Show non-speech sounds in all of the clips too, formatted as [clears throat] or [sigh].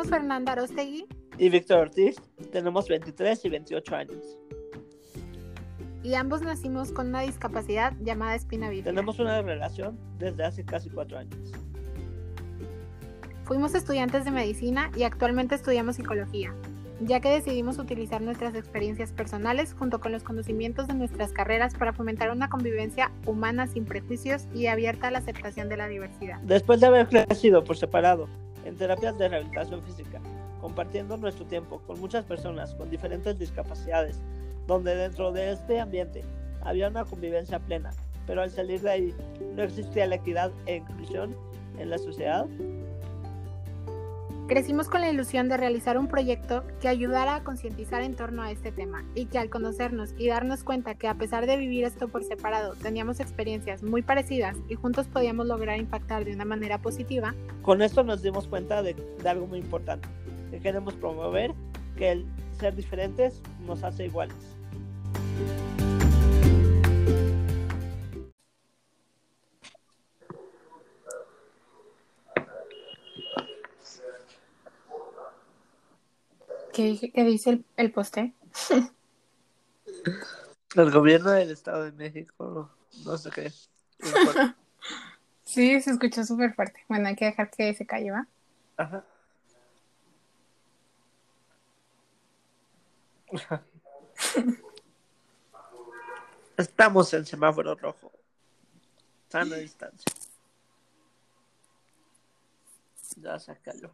somos Fernanda Arostegui y Víctor Ortiz. Tenemos 23 y 28 años. Y ambos nacimos con una discapacidad llamada espina bífida. Tenemos una relación desde hace casi cuatro años. Fuimos estudiantes de medicina y actualmente estudiamos psicología, ya que decidimos utilizar nuestras experiencias personales junto con los conocimientos de nuestras carreras para fomentar una convivencia humana sin prejuicios y abierta a la aceptación de la diversidad. Después de haber crecido por separado en terapias de rehabilitación física, compartiendo nuestro tiempo con muchas personas con diferentes discapacidades, donde dentro de este ambiente había una convivencia plena, pero al salir de ahí no existía la equidad e inclusión en la sociedad, Crecimos con la ilusión de realizar un proyecto que ayudara a concientizar en torno a este tema y que al conocernos y darnos cuenta que a pesar de vivir esto por separado teníamos experiencias muy parecidas y juntos podíamos lograr impactar de una manera positiva. Con esto nos dimos cuenta de, algo muy importante, que queremos promover que el ser diferentes nos hace iguales. ¿Qué, qué dice el, el poste? [laughs] El gobierno del Estado de México, no sé qué. [laughs] sí, se escuchó súper fuerte. Bueno, hay que dejar que se calle, ¿va? Ajá. [laughs] Estamos en semáforo rojo. Sana distancia. Ya sácalo.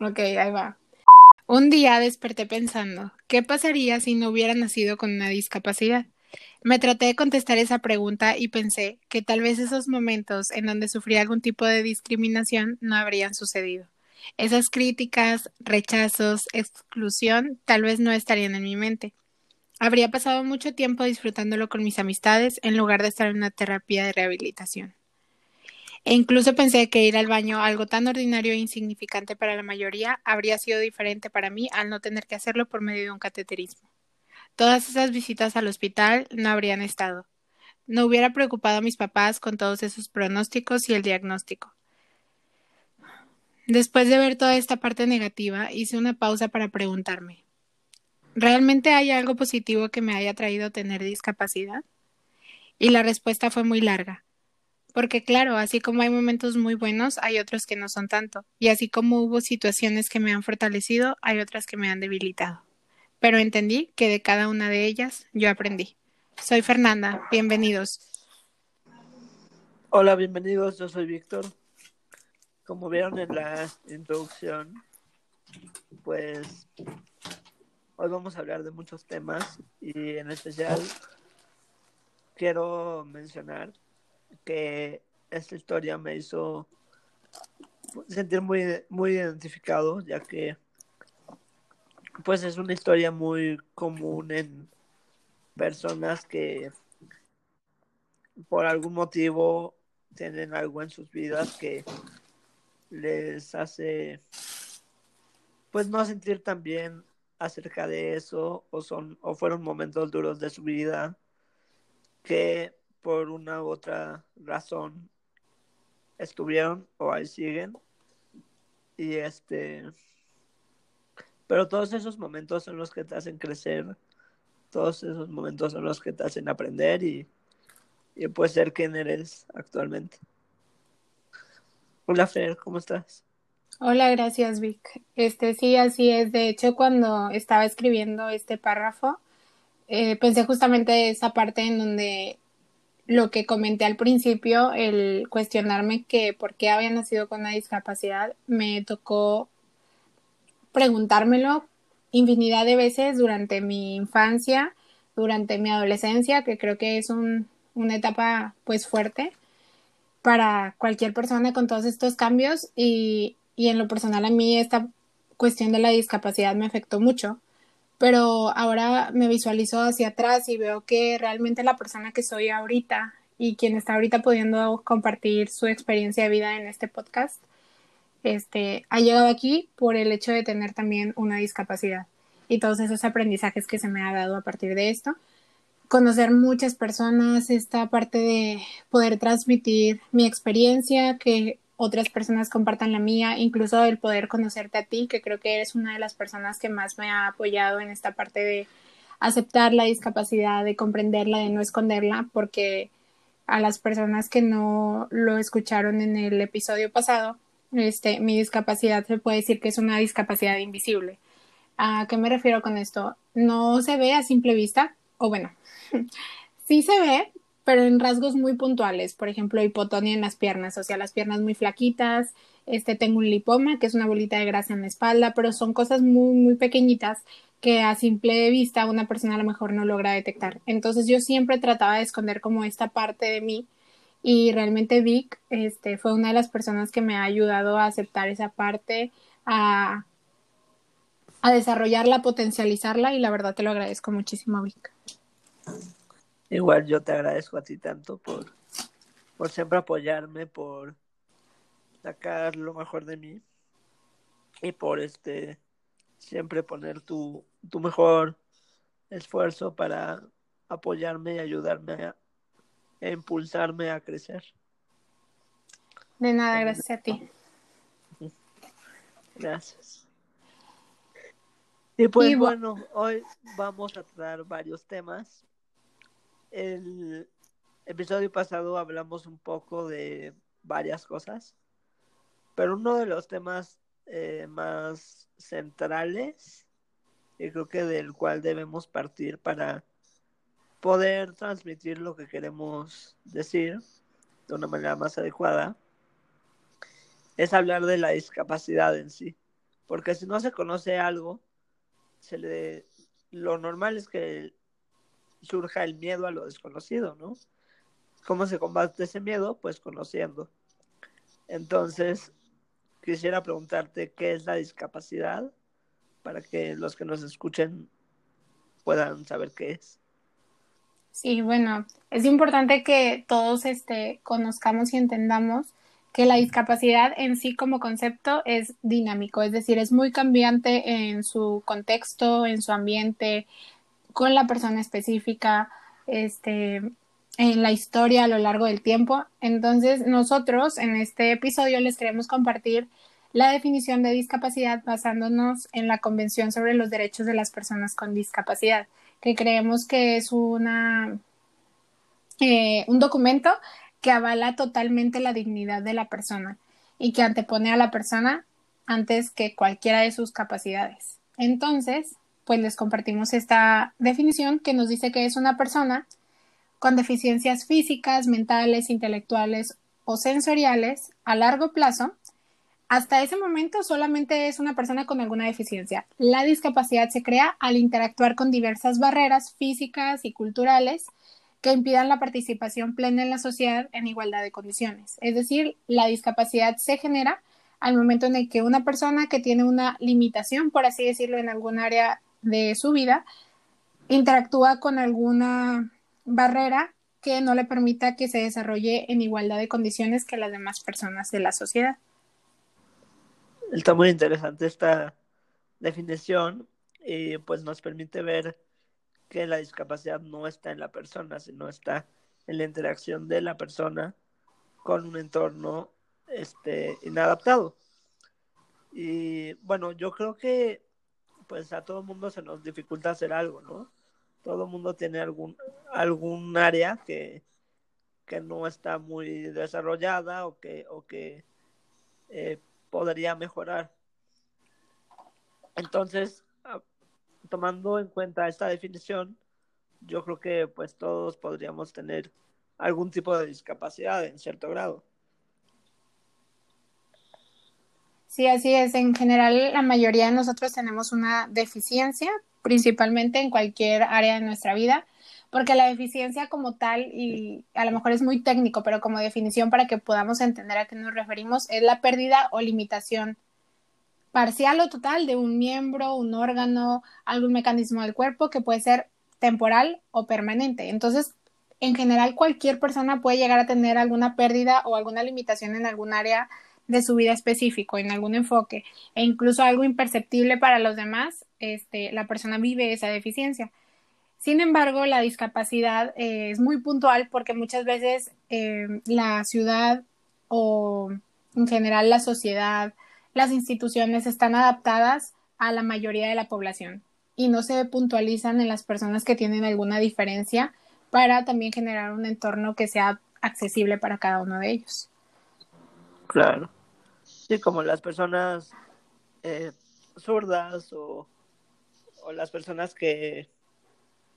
ok, ahí va. Un día desperté pensando, ¿qué pasaría si no hubiera nacido con una discapacidad? Me traté de contestar esa pregunta y pensé que tal vez esos momentos en donde sufrí algún tipo de discriminación no habrían sucedido. Esas críticas, rechazos, exclusión tal vez no estarían en mi mente. Habría pasado mucho tiempo disfrutándolo con mis amistades en lugar de estar en una terapia de rehabilitación. E incluso pensé que ir al baño, algo tan ordinario e insignificante para la mayoría, habría sido diferente para mí al no tener que hacerlo por medio de un cateterismo. Todas esas visitas al hospital no habrían estado. No hubiera preocupado a mis papás con todos esos pronósticos y el diagnóstico. Después de ver toda esta parte negativa, hice una pausa para preguntarme, ¿realmente hay algo positivo que me haya traído tener discapacidad? Y la respuesta fue muy larga. Porque claro, así como hay momentos muy buenos, hay otros que no son tanto. Y así como hubo situaciones que me han fortalecido, hay otras que me han debilitado. Pero entendí que de cada una de ellas yo aprendí. Soy Fernanda, bienvenidos. Hola, bienvenidos, yo soy Víctor. Como vieron en la introducción, pues hoy vamos a hablar de muchos temas y en especial quiero mencionar que esta historia me hizo sentir muy, muy identificado, ya que pues es una historia muy común en personas que por algún motivo tienen algo en sus vidas que les hace pues no sentir tan bien acerca de eso o son o fueron momentos duros de su vida que por una u otra razón estuvieron o ahí siguen y este pero todos esos momentos son los que te hacen crecer todos esos momentos son los que te hacen aprender y, y puedes ser quien eres actualmente Hola Fer, ¿cómo estás? Hola, gracias Vic. Este sí, así es. De hecho, cuando estaba escribiendo este párrafo, eh, pensé justamente esa parte en donde lo que comenté al principio, el cuestionarme que por qué había nacido con una discapacidad, me tocó preguntármelo infinidad de veces durante mi infancia, durante mi adolescencia, que creo que es un, una etapa pues fuerte para cualquier persona con todos estos cambios y, y en lo personal a mí esta cuestión de la discapacidad me afectó mucho, pero ahora me visualizo hacia atrás y veo que realmente la persona que soy ahorita y quien está ahorita pudiendo compartir su experiencia de vida en este podcast, este, ha llegado aquí por el hecho de tener también una discapacidad y todos esos aprendizajes que se me ha dado a partir de esto. Conocer muchas personas, esta parte de poder transmitir mi experiencia, que otras personas compartan la mía, incluso el poder conocerte a ti, que creo que eres una de las personas que más me ha apoyado en esta parte de aceptar la discapacidad, de comprenderla, de no esconderla, porque a las personas que no lo escucharon en el episodio pasado, este, mi discapacidad se puede decir que es una discapacidad invisible. ¿A qué me refiero con esto? No se ve a simple vista, o bueno, [laughs] sí se ve, pero en rasgos muy puntuales, por ejemplo, hipotonia en las piernas, o sea, las piernas muy flaquitas, este tengo un lipoma, que es una bolita de grasa en la espalda, pero son cosas muy, muy pequeñitas que a simple vista una persona a lo mejor no logra detectar. Entonces yo siempre trataba de esconder como esta parte de mí y realmente Vic este, fue una de las personas que me ha ayudado a aceptar esa parte, a, a desarrollarla, potencializarla y la verdad te lo agradezco muchísimo Vic. Igual yo te agradezco a ti tanto por, por siempre apoyarme, por sacar lo mejor de mí y por este siempre poner tu, tu mejor esfuerzo para apoyarme y ayudarme a, a impulsarme a crecer. De nada, gracias a ti. Gracias. Y pues bueno, hoy vamos a tratar varios temas el episodio pasado hablamos un poco de varias cosas, pero uno de los temas eh, más centrales, y creo que del cual debemos partir para poder transmitir lo que queremos decir de una manera más adecuada, es hablar de la discapacidad en sí. Porque si no se conoce algo, se le lo normal es que surja el miedo a lo desconocido, ¿no? ¿Cómo se combate ese miedo? Pues conociendo. Entonces, quisiera preguntarte qué es la discapacidad para que los que nos escuchen puedan saber qué es. Sí, bueno, es importante que todos este, conozcamos y entendamos que la discapacidad en sí como concepto es dinámico, es decir, es muy cambiante en su contexto, en su ambiente, con la persona específica, este, en la historia a lo largo del tiempo. Entonces, nosotros en este episodio les queremos compartir la definición de discapacidad basándonos en la Convención sobre los Derechos de las Personas con Discapacidad, que creemos que es una, eh, un documento que avala totalmente la dignidad de la persona y que antepone a la persona antes que cualquiera de sus capacidades. Entonces, pues les compartimos esta definición que nos dice que es una persona con deficiencias físicas, mentales, intelectuales o sensoriales a largo plazo. Hasta ese momento solamente es una persona con alguna deficiencia. La discapacidad se crea al interactuar con diversas barreras físicas y culturales que impidan la participación plena en la sociedad en igualdad de condiciones. Es decir, la discapacidad se genera al momento en el que una persona que tiene una limitación, por así decirlo, en algún área de su vida interactúa con alguna barrera que no le permita que se desarrolle en igualdad de condiciones que las demás personas de la sociedad. Está muy interesante esta definición y pues nos permite ver que la discapacidad no está en la persona, sino está en la interacción de la persona con un entorno este inadaptado. Y bueno, yo creo que pues a todo mundo se nos dificulta hacer algo, ¿no? Todo mundo tiene algún, algún área que, que no está muy desarrollada o que, o que eh, podría mejorar. Entonces, tomando en cuenta esta definición, yo creo que pues todos podríamos tener algún tipo de discapacidad en cierto grado. Sí, así es. En general, la mayoría de nosotros tenemos una deficiencia, principalmente en cualquier área de nuestra vida, porque la deficiencia como tal, y a lo mejor es muy técnico, pero como definición para que podamos entender a qué nos referimos, es la pérdida o limitación parcial o total de un miembro, un órgano, algún mecanismo del cuerpo que puede ser temporal o permanente. Entonces, en general, cualquier persona puede llegar a tener alguna pérdida o alguna limitación en algún área de su vida específico, en algún enfoque, e incluso algo imperceptible para los demás, este, la persona vive esa deficiencia. Sin embargo, la discapacidad eh, es muy puntual porque muchas veces eh, la ciudad o en general la sociedad, las instituciones están adaptadas a la mayoría de la población y no se puntualizan en las personas que tienen alguna diferencia para también generar un entorno que sea accesible para cada uno de ellos. Claro. Sí, como las personas eh, sordas o, o, las personas que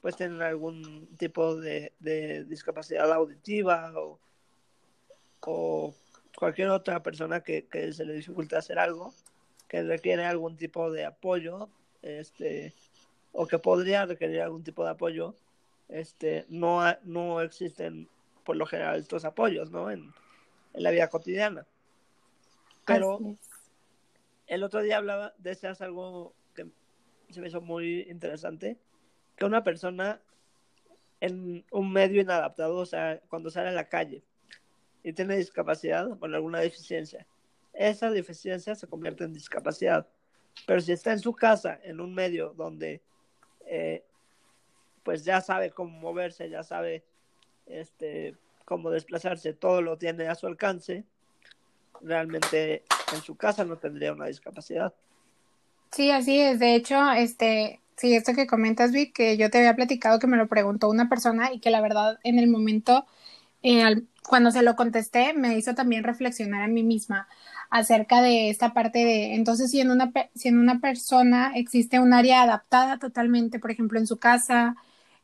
pues tienen algún tipo de, de discapacidad auditiva o, o, cualquier otra persona que, que, se le dificulta hacer algo, que requiere algún tipo de apoyo, este, o que podría requerir algún tipo de apoyo, este, no, no existen por lo general estos apoyos, ¿no? En, en la vida cotidiana. Pero el otro día hablaba, deseas algo que se me hizo muy interesante, que una persona en un medio inadaptado, o sea, cuando sale a la calle y tiene discapacidad o alguna deficiencia, esa deficiencia se convierte en discapacidad. Pero si está en su casa, en un medio donde eh, pues ya sabe cómo moverse, ya sabe este, cómo desplazarse, todo lo tiene a su alcance, realmente en su casa no tendría una discapacidad. Sí, así es. De hecho, este, sí, esto que comentas, Vic, que yo te había platicado que me lo preguntó una persona y que la verdad en el momento, eh, cuando se lo contesté, me hizo también reflexionar a mí misma acerca de esta parte de, entonces, si en una, si en una persona existe un área adaptada totalmente, por ejemplo, en su casa,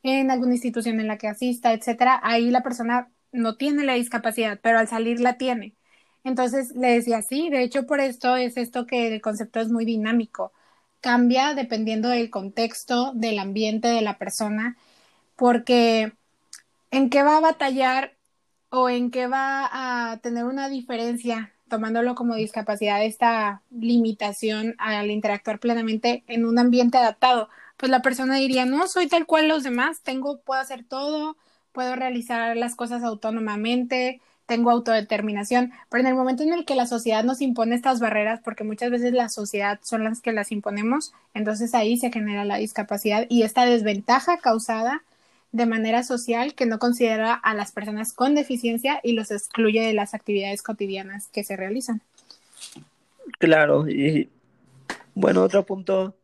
en alguna institución en la que asista, etcétera, ahí la persona no tiene la discapacidad, pero al salir la tiene. Entonces le decía, sí, de hecho por esto es esto que el concepto es muy dinámico. Cambia dependiendo del contexto, del ambiente de la persona, porque en qué va a batallar o en qué va a tener una diferencia, tomándolo como discapacidad, esta limitación al interactuar plenamente en un ambiente adaptado. Pues la persona diría, no, soy tal cual los demás, tengo, puedo hacer todo, puedo realizar las cosas autónomamente, tengo autodeterminación, pero en el momento en el que la sociedad nos impone estas barreras, porque muchas veces la sociedad son las que las imponemos, entonces ahí se genera la discapacidad y esta desventaja causada de manera social que no considera a las personas con deficiencia y los excluye de las actividades cotidianas que se realizan. Claro, y bueno, otro punto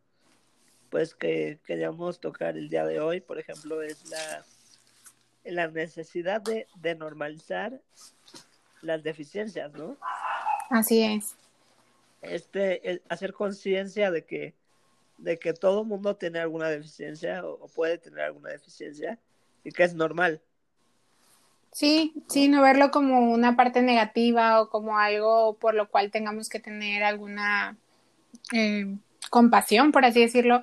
pues que queríamos tocar el día de hoy, por ejemplo, es la la necesidad de, de normalizar las deficiencias, ¿no? Así es. Este, hacer conciencia de que, de que todo mundo tiene alguna deficiencia o, puede tener alguna deficiencia y que es normal. Sí, sí, no verlo como una parte negativa o como algo por lo cual tengamos que tener alguna eh, compasión, por así decirlo,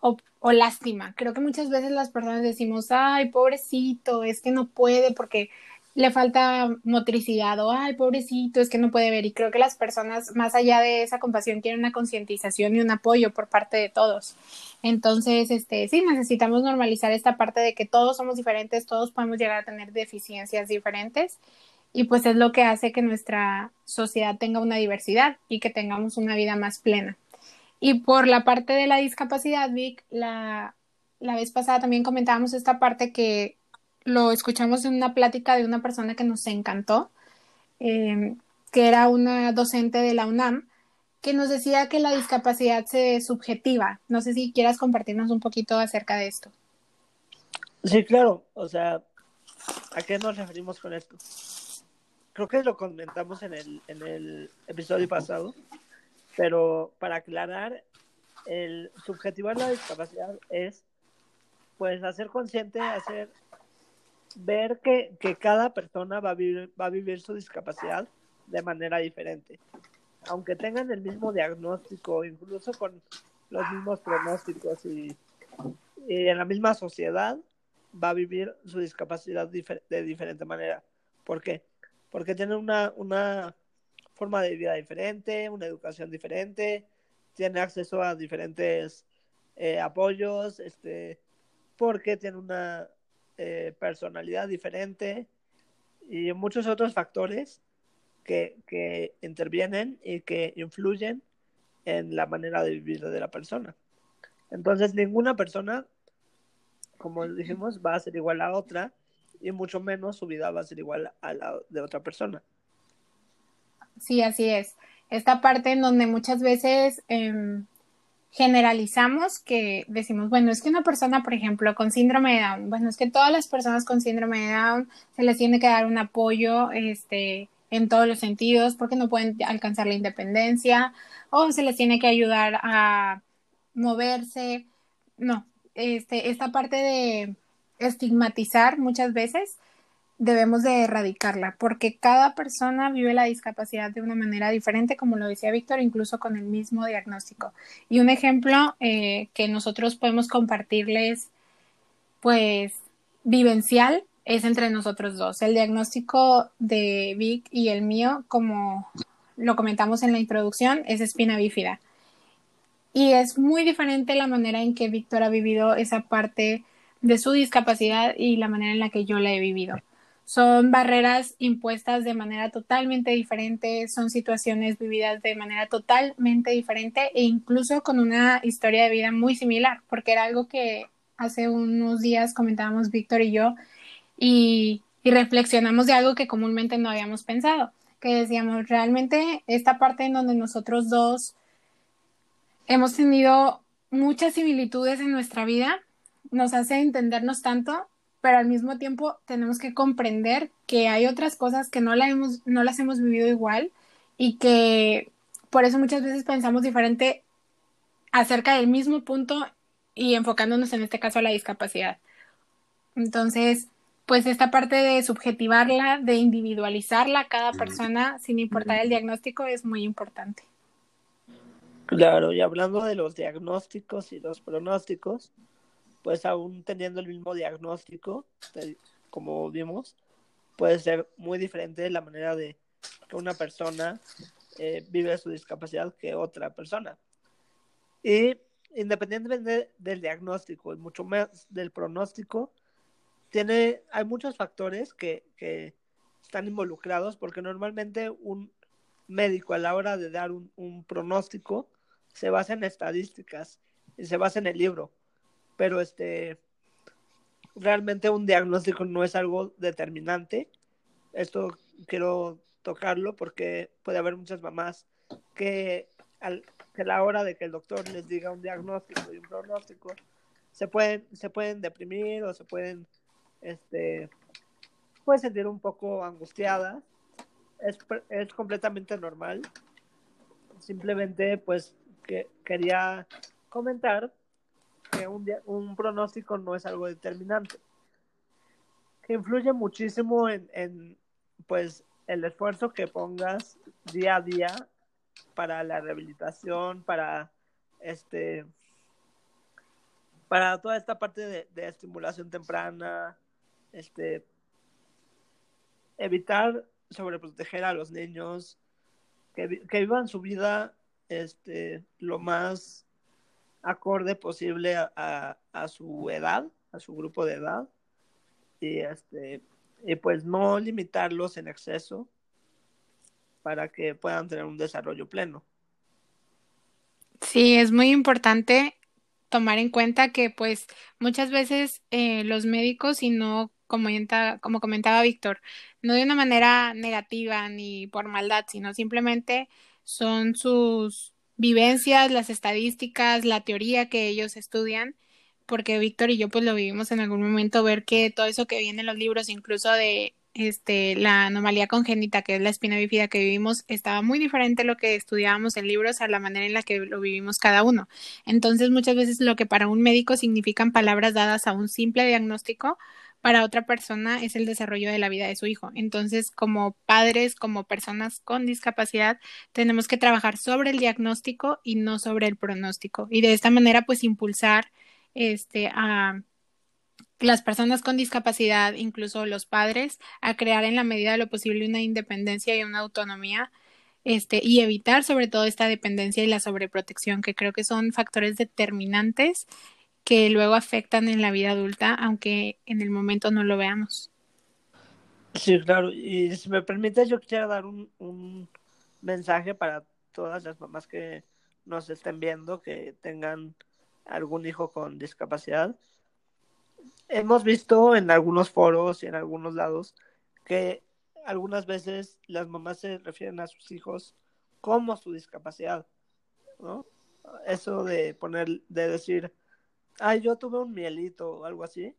o, o lástima. Creo que muchas veces las personas decimos, ay, pobrecito, es que no puede porque le falta motricidad o ay, pobrecito, es que no puede ver. Y creo que las personas, más allá de esa compasión, quieren una concientización y un apoyo por parte de todos. Entonces, este, sí, necesitamos normalizar esta parte de que todos somos diferentes, todos podemos llegar a tener deficiencias diferentes. Y pues es lo que hace que nuestra sociedad tenga una diversidad y que tengamos una vida más plena. Y por la parte de la discapacidad, Vic, la, la vez pasada también comentábamos esta parte que lo escuchamos en una plática de una persona que nos encantó, eh, que era una docente de la UNAM, que nos decía que la discapacidad se subjetiva. No sé si quieras compartirnos un poquito acerca de esto. Sí, claro. O sea, ¿a qué nos referimos con esto? Creo que lo comentamos en el, en el episodio pasado, pero para aclarar, el subjetivar la discapacidad es pues hacer consciente, hacer ver que, que cada persona va a, vivir, va a vivir su discapacidad de manera diferente. Aunque tengan el mismo diagnóstico, incluso con los mismos pronósticos y, en la misma sociedad, va a vivir su discapacidad de diferente manera. ¿Por qué? Porque tiene una, una forma de vida diferente, una educación diferente, tiene acceso a diferentes eh, apoyos, este, porque tiene una eh, personalidad diferente y muchos otros factores que, que intervienen y que influyen en la manera de vivir de la persona. Entonces, ninguna persona, como dijimos, va a ser igual a otra y mucho menos su vida va a ser igual a la de otra persona. Sí, así es. Esta parte en donde muchas veces em, generalizamos que decimos, bueno, es que una persona, por ejemplo, con síndrome de Down, bueno, es que todas las personas con síndrome de Down se les tiene que dar un apoyo, este, en todos los sentidos, porque no pueden alcanzar la independencia, o se les tiene que ayudar a moverse. No, este, esta parte de estigmatizar muchas veces debemos de erradicarla, porque cada persona vive la discapacidad de una manera diferente, como lo decía Víctor, incluso con el mismo diagnóstico. Y un ejemplo eh, que nosotros podemos compartirles, pues, vivencial, es entre nosotros dos. El diagnóstico de Vic y el mío, como lo comentamos en la introducción, es espina bífida. Y es muy diferente la manera en que Víctor ha vivido esa parte de su discapacidad y la manera en la que yo la he vivido. Son barreras impuestas de manera totalmente diferente, son situaciones vividas de manera totalmente diferente e incluso con una historia de vida muy similar, porque era algo que hace unos días comentábamos Víctor y yo y, y reflexionamos de algo que comúnmente no habíamos pensado, que decíamos, realmente esta parte en donde nosotros dos hemos tenido muchas similitudes en nuestra vida, nos hace entendernos tanto pero al mismo tiempo tenemos que comprender que hay otras cosas que no, la hemos, no las hemos vivido igual y que por eso muchas veces pensamos diferente acerca del mismo punto y enfocándonos en este caso a la discapacidad. Entonces, pues esta parte de subjetivarla, de individualizarla a cada persona sin importar el diagnóstico es muy importante. Claro, y hablando de los diagnósticos y los pronósticos, pues aún teniendo el mismo diagnóstico, como vimos, puede ser muy diferente la manera de que una persona eh, vive su discapacidad que otra persona. Y independientemente del diagnóstico y mucho más del pronóstico, tiene, hay muchos factores que, que están involucrados porque normalmente un médico a la hora de dar un, un pronóstico se basa en estadísticas y se basa en el libro pero este realmente un diagnóstico no es algo determinante. Esto quiero tocarlo porque puede haber muchas mamás que, al, a la hora de que el doctor les diga un diagnóstico y un pronóstico, se pueden, se pueden deprimir o se pueden, este, pueden sentir un poco angustiadas. Es, es completamente normal. Simplemente, pues, que quería comentar un, pronóstico no es algo determinante. Influye muchísimo en, pues, el esfuerzo que pongas día a día para la rehabilitación, para este para toda esta parte de, de estimulación temprana, este evitar sobreproteger a los niños, que, que vivan su vida este lo más acorde posible a, a, su edad, a su grupo de edad, y este y pues no limitarlos en exceso para que puedan tener un desarrollo pleno. Sí, es muy importante tomar en cuenta que pues muchas veces eh, los médicos y no como, como comentaba Víctor, no de una manera negativa ni por maldad, sino simplemente son sus vivencias, las estadísticas, la teoría que ellos estudian, porque Víctor y yo pues lo vivimos en algún momento, ver que todo eso que viene en los libros, incluso de este, la anomalía congénita, que es la espina bífida que vivimos, estaba muy diferente lo que estudiábamos en libros a la manera en la que lo vivimos cada uno. Entonces, muchas veces lo que para un médico significan palabras dadas a un simple diagnóstico, para otra persona es el desarrollo de la vida de su hijo. Entonces, como padres, como personas con discapacidad, tenemos que trabajar sobre el diagnóstico y no sobre el pronóstico. Y de esta manera, pues, impulsar este, a las personas con discapacidad, incluso los padres, a crear en la medida de lo posible una independencia y una autonomía este, y evitar sobre todo esta dependencia y la sobreprotección, que creo que son factores determinantes que luego afectan en la vida adulta, aunque en el momento no lo veamos. Sí, claro. Y si me permite, yo quisiera dar un, un mensaje para todas las mamás que nos estén viendo, que tengan algún hijo con discapacidad. Hemos visto en algunos foros y en algunos lados que algunas veces las mamás se refieren a sus hijos como su discapacidad, ¿no? Eso de poner, de decir, ay, yo tuve un mielito o algo así,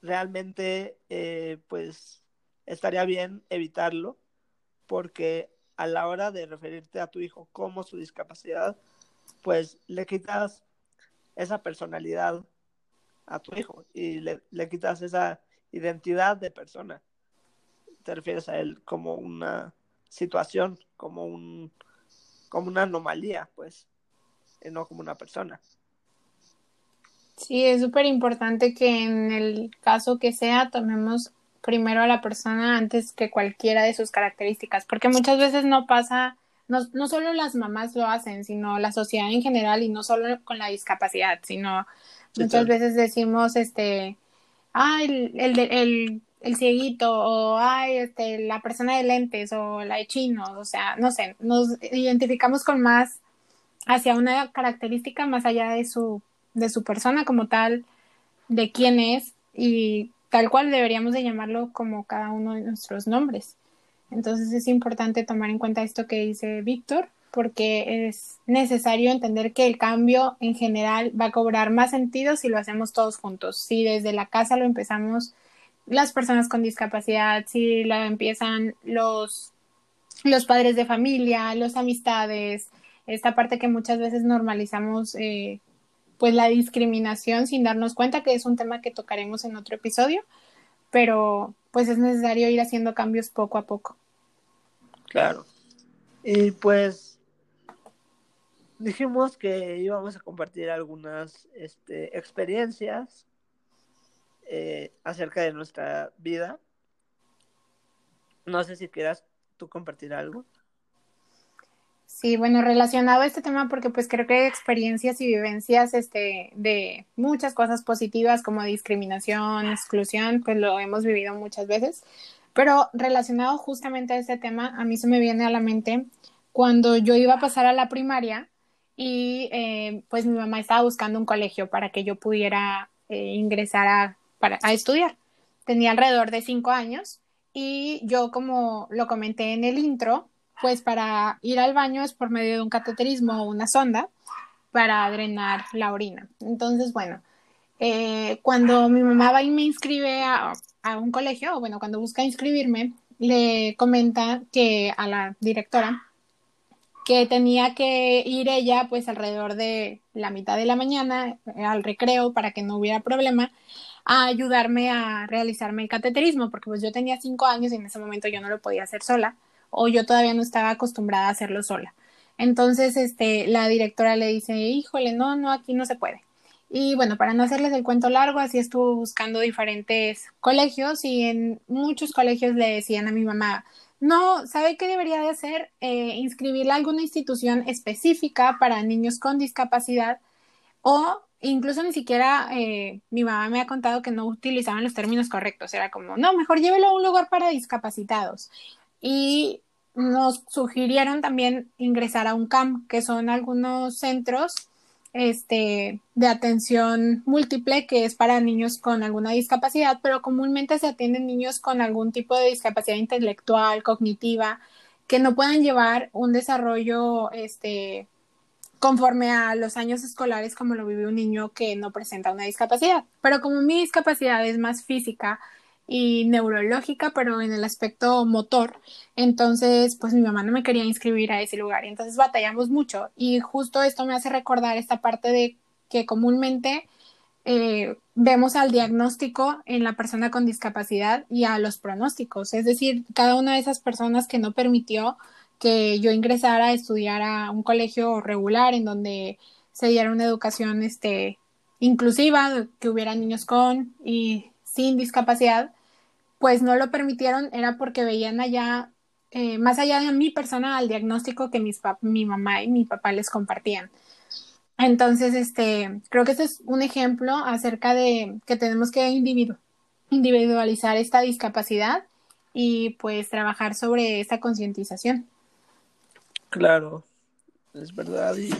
realmente, eh, pues, estaría bien evitarlo, porque a la hora de referirte a tu hijo como su discapacidad, pues le quitas esa personalidad a tu hijo y le, le quitas esa identidad de persona. Te refieres a él como una situación, como un como una anomalía, pues, y no como una persona. Sí, es súper importante que en el caso que sea tomemos primero a la persona antes que cualquiera de sus características, porque muchas veces no pasa, no, no solo las mamás lo hacen, sino la sociedad en general y no solo con la discapacidad, sino muchas veces decimos, este, ay, el, el, el, cieguito, o ay, este, la persona de lentes, o la de chinos, o sea, no sé, nos identificamos con más hacia una característica más allá de su, de su persona como tal, de quién es, y tal cual deberíamos de llamarlo como cada uno de nuestros nombres. Entonces es importante tomar en cuenta esto que dice Víctor, porque es necesario entender que el cambio en general va a cobrar más sentido si lo hacemos todos juntos. Si desde la casa lo empezamos las personas con discapacidad, si lo empiezan los, los padres de familia, los amistades, esta parte que muchas veces normalizamos eh, pues la discriminación sin darnos cuenta que es un tema que tocaremos en otro episodio, pero pues es necesario ir haciendo cambios poco a poco. Claro. Y pues dijimos que íbamos a compartir algunas este, experiencias eh, acerca de nuestra vida. No sé si quieras tú compartir algo. Sí, bueno, relacionado a este tema porque pues creo que experiencias y vivencias este, de muchas cosas positivas como discriminación, exclusión, pues lo hemos vivido muchas veces, pero relacionado justamente a este tema, a mí se me viene a la mente cuando yo iba a pasar a la primaria y eh, pues mi mamá estaba buscando un colegio para que yo pudiera eh, ingresar a, para, a estudiar. Tenía alrededor de cinco años y yo como lo comenté en el intro, pues para ir al baño es por medio de un cateterismo o una sonda para drenar la orina. Entonces, bueno, eh, cuando mi mamá va y me inscribe a, a, un colegio, o bueno, cuando busca inscribirme, le comenta que a la directora que tenía que ir ella pues alrededor de la mitad de la mañana al recreo para que no hubiera problema a ayudarme a realizarme el cateterismo porque pues yo tenía cinco años y en ese momento yo no lo podía hacer sola o yo todavía no estaba acostumbrada a hacerlo sola. Entonces, este, la directora le dice, híjole, no, no, aquí no se puede. Y bueno, para no hacerles el cuento largo, así estuvo buscando diferentes colegios y en muchos colegios le decían a mi mamá, no, ¿sabe qué debería de hacer? Eh, inscribirla a alguna institución específica para niños con discapacidad o incluso ni siquiera eh, mi mamá me ha contado que no utilizaban los términos correctos, era como, no, mejor llévelo a un lugar para discapacitados. Y nos sugirieron también ingresar a un CAM, que son algunos centros este, de atención múltiple, que es para niños con alguna discapacidad, pero comúnmente se atienden niños con algún tipo de discapacidad intelectual, cognitiva, que no puedan llevar un desarrollo este, conforme a los años escolares como lo vive un niño que no presenta una discapacidad. Pero como mi discapacidad es más física, y neurológica, pero en el aspecto motor. Entonces, pues mi mamá no me quería inscribir a ese lugar y entonces batallamos mucho. Y justo esto me hace recordar esta parte de que comúnmente eh, vemos al diagnóstico en la persona con discapacidad y a los pronósticos. Es decir, cada una de esas personas que no permitió que yo ingresara a estudiar a un colegio regular en donde se diera una educación este, inclusiva, que hubiera niños con y sin discapacidad, pues no lo permitieron, era porque veían allá, eh, más allá de mi persona, al diagnóstico que mis mi mamá y mi papá les compartían. Entonces, este, creo que este es un ejemplo acerca de que tenemos que individualizar esta discapacidad y pues trabajar sobre esta concientización. Claro, es verdad. Y,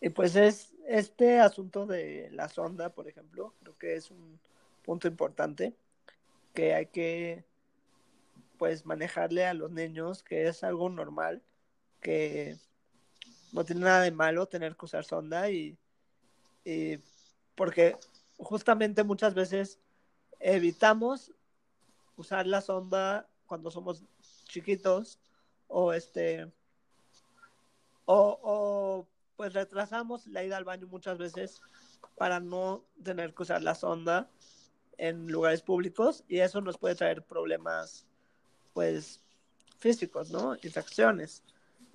y, pues es este asunto de la sonda, por ejemplo, creo que es un punto importante que hay que pues manejarle a los niños que es algo normal, que no tiene nada de malo tener que usar sonda y, y porque justamente muchas veces evitamos usar la sonda cuando somos chiquitos o este o, o pues retrasamos la ida al baño muchas veces para no tener que usar la sonda en lugares públicos y eso nos puede traer problemas pues físicos, ¿no? Infecciones.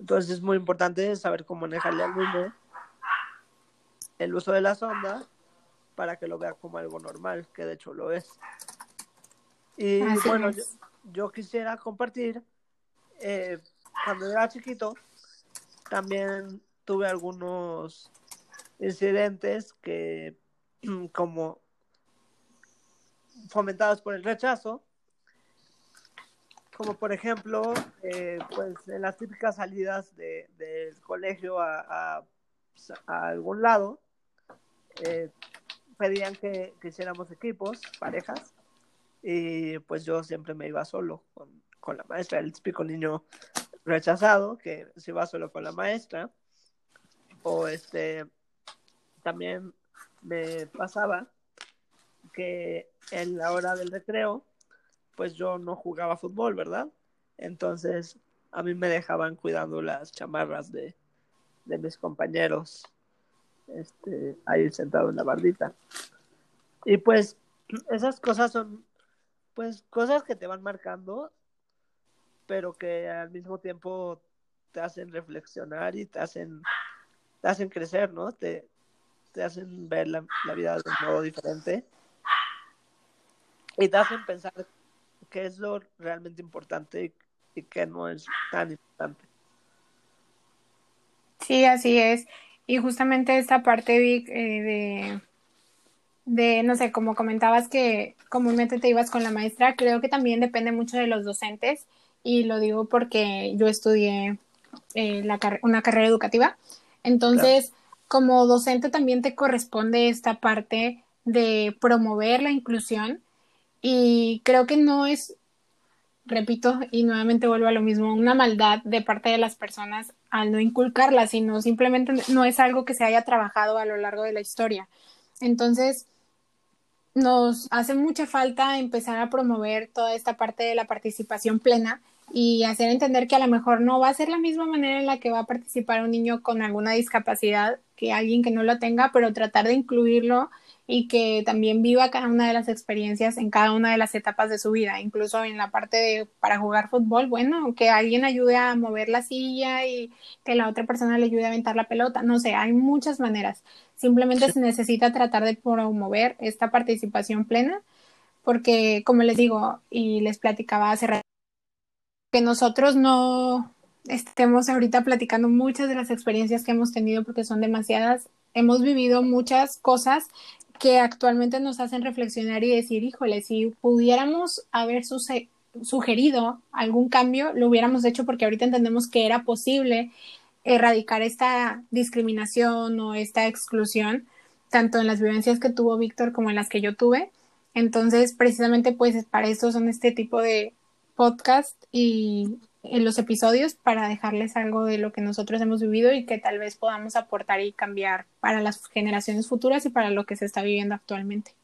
Entonces es muy importante saber cómo manejarle al niño el uso de la sonda para que lo vea como algo normal, que de hecho lo es. Y bueno, yo, quisiera compartir, eh, cuando era chiquito, también tuve algunos incidentes que, [clears throat] como fomentados por el rechazo, como por ejemplo, eh, pues en las típicas salidas de, del colegio a, algún lado, eh, pedían que, que, hiciéramos equipos, parejas, y pues yo siempre me iba solo con, con la maestra, el típico niño rechazado que se iba solo con la maestra, o este, también me pasaba que en la hora del recreo, pues yo no jugaba fútbol, ¿verdad? Entonces a mí me dejaban cuidando las chamarras de, de mis compañeros, este, ahí sentado en la bardita. Y pues esas cosas son, pues cosas que te van marcando, pero que al mismo tiempo te hacen reflexionar y te hacen, te hacen crecer, ¿no? Te, te hacen ver la, la vida de un modo diferente y te hacen pensar qué es lo realmente importante y, qué no es tan importante. Sí, así es. Y justamente esta parte, Vic, eh, de, de, no sé, como comentabas que comúnmente te ibas con la maestra, creo que también depende mucho de los docentes y lo digo porque yo estudié eh, la una carrera educativa. Entonces, como docente también te corresponde esta parte de promover la inclusión y creo que no es, repito, y nuevamente vuelvo a lo mismo, una maldad de parte de las personas al no inculcarla, sino simplemente no es algo que se haya trabajado a lo largo de la historia. Entonces, nos hace mucha falta empezar a promover toda esta parte de la participación plena y hacer entender que a lo mejor no va a ser la misma manera en la que va a participar un niño con alguna discapacidad que alguien que no lo tenga, pero tratar de incluirlo y que también viva cada una de las experiencias en cada una de las etapas de su vida, incluso en la parte de para jugar fútbol, bueno, que alguien ayude a mover la silla y que la otra persona le ayude a aventar la pelota, no sé, hay muchas maneras. Simplemente se necesita tratar de promover esta participación plena, porque como les digo y les platicaba hace rato, que nosotros no estemos ahorita platicando muchas de las experiencias que hemos tenido porque son demasiadas. Hemos vivido muchas cosas que actualmente nos hacen reflexionar y decir, híjole, si pudiéramos haber sugerido algún cambio, lo hubiéramos hecho porque ahorita entendemos que era posible erradicar esta discriminación o esta exclusión, tanto en las vivencias que tuvo Víctor como en las que yo tuve. Entonces, precisamente, pues para eso son este tipo de podcast y en los episodios para dejarles algo de lo que nosotros hemos vivido y que tal vez podamos aportar y cambiar para las generaciones futuras y para lo que se está viviendo actualmente.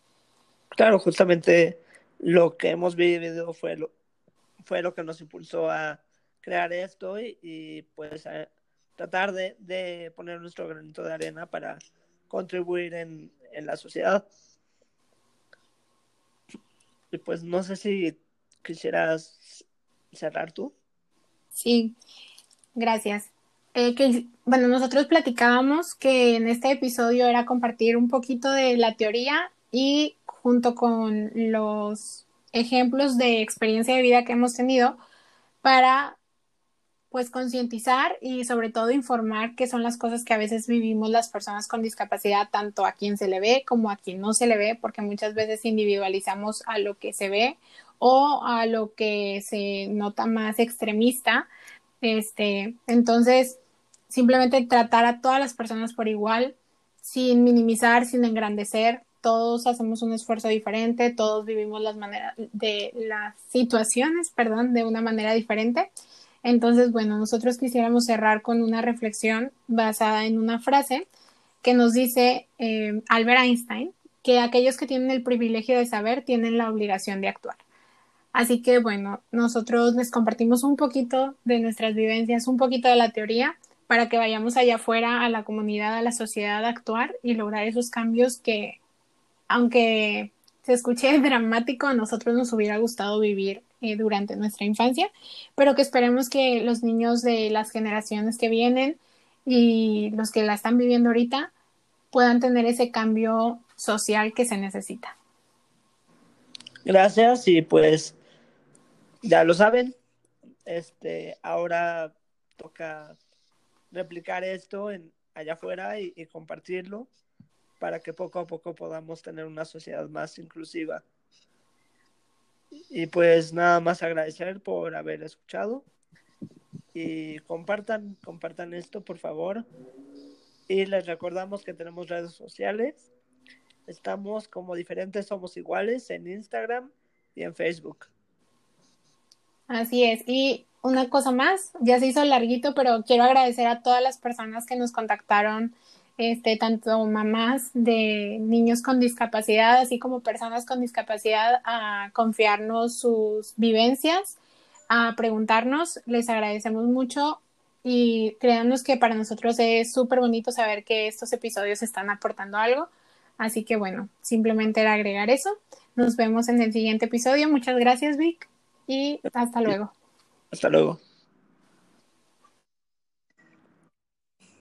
Claro, justamente lo que hemos vivido fue lo, fue lo que nos impulsó a crear esto y, pues a tratar de, de, poner nuestro granito de arena para contribuir en, en la sociedad. Y pues no sé si quisieras cerrar tú. Sí, gracias. Eh, que, bueno, nosotros platicábamos que en este episodio era compartir un poquito de la teoría y junto con los ejemplos de experiencia de vida que hemos tenido para pues concientizar y sobre todo informar qué son las cosas que a veces vivimos las personas con discapacidad, tanto a quien se le ve como a quien no se le ve, porque muchas veces individualizamos a lo que se ve o a lo que se nota más extremista. Este, entonces, simplemente tratar a todas las personas por igual, sin minimizar, sin engrandecer, todos hacemos un esfuerzo diferente, todos vivimos las maneras de las situaciones, perdón, de una manera diferente. Entonces, bueno, nosotros quisiéramos cerrar con una reflexión basada en una frase que nos dice eh, Albert Einstein, que aquellos que tienen el privilegio de saber tienen la obligación de actuar. Así que bueno, nosotros les compartimos un poquito de nuestras vivencias, un poquito de la teoría, para que vayamos allá afuera a la comunidad, a la sociedad a actuar y lograr esos cambios que, aunque se escuche [laughs] dramático, a nosotros nos hubiera gustado vivir eh, durante nuestra infancia, pero que esperemos que los niños de las generaciones que vienen y los que la están viviendo ahorita puedan tener ese cambio social que se necesita. Gracias y pues ya lo saben, este ahora toca replicar esto en allá afuera y, y compartirlo para que poco a poco podamos tener una sociedad más inclusiva. Y pues nada más agradecer por haber escuchado y compartan, compartan esto por favor. Y les recordamos que tenemos redes sociales. Estamos como diferentes somos iguales en Instagram y en Facebook. Así es. Y una cosa más, ya se hizo larguito, pero quiero agradecer a todas las personas que nos contactaron, este, tanto mamás de niños con discapacidad, así como personas con discapacidad, a confiarnos sus vivencias, a preguntarnos. Les agradecemos mucho y créanos que para nosotros es súper bonito saber que estos episodios están aportando algo. Así que bueno, simplemente era agregar eso. Nos vemos en el siguiente episodio. Muchas gracias, Vic, y hasta luego. Hasta luego.